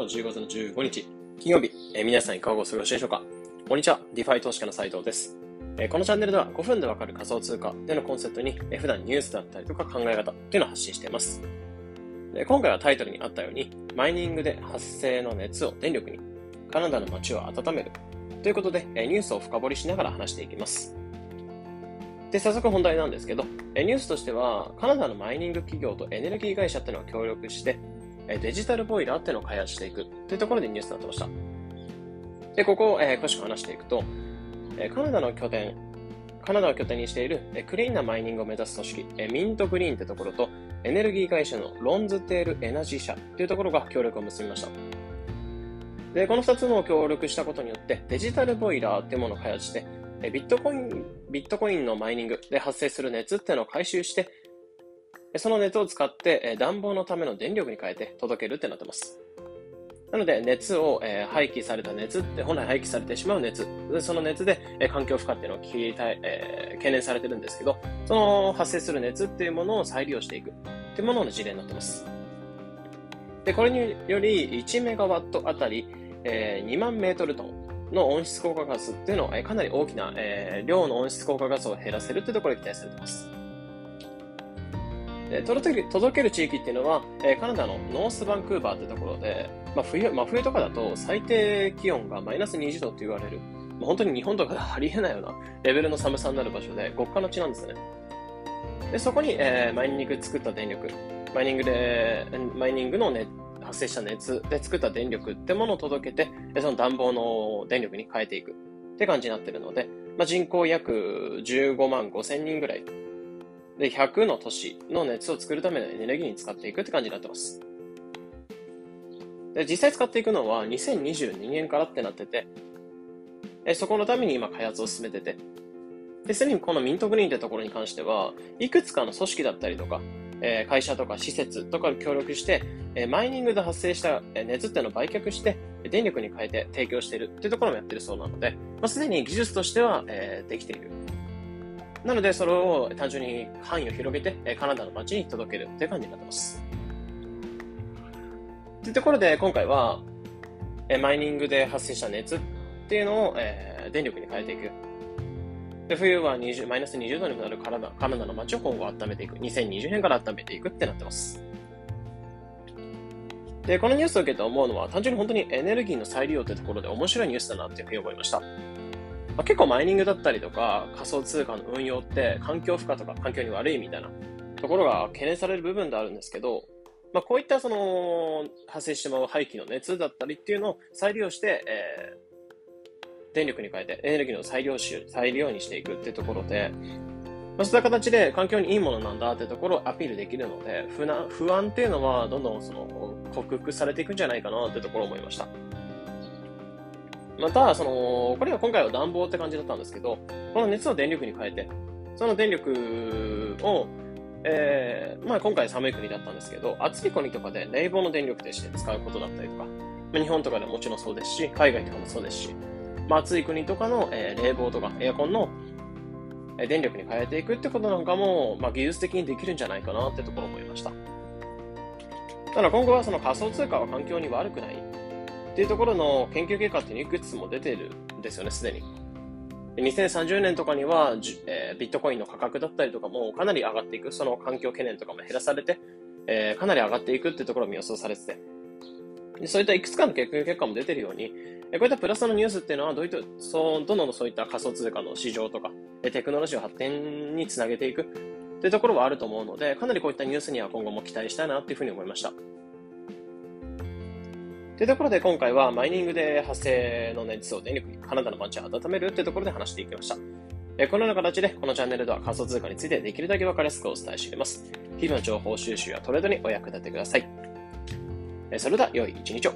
は10月の15日、金曜日、えー、皆さんいかがお過ごしでしょうか？こんにちは、 DeFi投資家の斉藤です。えー、このチャンネルでは5分でわかる仮想通貨でのコンセプトに、えー、普段ニュースだったりとか考え方っていうのを発信しています。で今回はタイトルにあったように、マイニングで発生の熱を電力に、カナダの街を温めるということで、えニュースを深掘りしながら話していきます。で、早速本題なんですけど、ニュースとしては、カナダのマイニング企業とエネルギー会社っていうのが協力して、デジタルボイラーっていうのを開発していくというところでニュースになってました。で、ここを、え詳しく話していくと、カナダの拠点、カナダを拠点にしているクリーンなマイニングを目指す組織、ミントグリーンってところと、エネルギー会社のロンズテールエナジー社というところが協力を結びました。で、この2つの協力したことによって、デジタルボイラーっていうものを開発して、ビットコイン、ビットコインのマイニングで発生する熱っていうのを回収して、その熱を使って暖房のための電力に変えて届けるってなってます。なので、熱を、えー、廃棄された熱って本来廃棄されてしまう熱。その熱で、えー、環境負荷っていうのを聞いた、えー、懸念されてるんですけど、その発生する熱っていうものを再利用していくっていうものの事例になってます。で、これにより1メガワットあたり、えー、2万メートルトンの温室効果ガスっていうのを、えー、かなり大きな、えー、量の温室効果ガスを減らせるっていうところに期待されてます。え届ける届ける地域っていうのは、えカナダのノースバンクーバーってところで、まあ、冬、真、冬とかだと最低気温がマイナス20度って言われる、まあ、本当に日本とかでありえないようなレベルの寒さになる場所で、極寒の地なんですね。で、そこに、えー、マイニング作った電力、マイニングで、マイニングの、ね、発生した熱で作った電力ってものを届けて、その暖房の電力に変えていくって感じになってるので、まあ、人口約15万5千人ぐらいで、100の都市の熱を作るためのエネルギーに使っていくって感じになってます。で、実際使っていくのは2022年からってなってて、えそこのために今開発を進めてて、で、すでにこのミントグリーンってところに関しては、いくつかの組織だったりとか、え会社とか施設とかで協力して、えマイニングで発生した熱っていうのを売却して、電力に変えて提供しているっていうところもやってるそうなので、まあ、すでに技術としては、えできている。なので、それを単純に範囲を広げて、カナダの街に届けるという感じになってます。というところで、今回は、マイニングで発生した熱っていうのを、えー、電力に変えていく。で冬は20マイナス20度になるカナダカナダの街を今後温めていく。2020年から温めていくってなってます。で、このニュースを受けて思うのは、単純に本当にエネルギーの再利用ってところで面白いニュースだなっていうふうに思いました。まあ、結構マイニングだったりとか仮想通貨の運用って環境負荷とか環境に悪いみたいなところが懸念される部分であるんですけど、まあ、こういったその発生してしまう廃棄の熱だったりっていうのを再利用して、えー、電力に変えてエネルギーの再利用し再利用にしていくっていうところで、まあ、そういった形で環境にいいものなんだってところをアピールできるので不不安っていうのはどんどんその克服されていくんじゃないかなってところを思いました。また、その、これは今回は暖房って感じだったんですけど、この熱を電力に変えて、その電力を、えー、まあ今回寒い国だったんですけど、暑い国とかで冷房の電力として使うことだったりとか、日本とかでももちろんそうですし、海外とかもそうですし、まあ暑い国とかの、えー、冷房とかエアコンの電力に変えていくってことなんかも、まあ、技術的にできるんじゃないかなってところ思いました。ただ今後はその仮想通貨は環境に悪くないっていうところの研究結果っていうのいくつも出てるんですよね、すでに。2030年とかには、えー、ビットコインの価格だったりとかもかなり上がっていく、その環境懸念とかも減らされて、えー、かなり上がっていくっていうところも予想されてて、そういったいくつかの研究結果も出てるように、こういったプラスのニュースっていうのはどういった、そう、どんどんそういった仮想通貨の市場とか、テクノロジーを発展につなげていくっていうところはあると思うので、かなりこういったニュースには今後も期待したいなっていうふうに思いました。というところで今回はマイニングで発生の熱を電力にカナダの街を温めるというところで話していきました。このような形でこのチャンネルでは仮想通貨についてできるだけ分かりやすくお伝えしています。日々の情報収集やトレードにお役立てください。それでは良い一日を。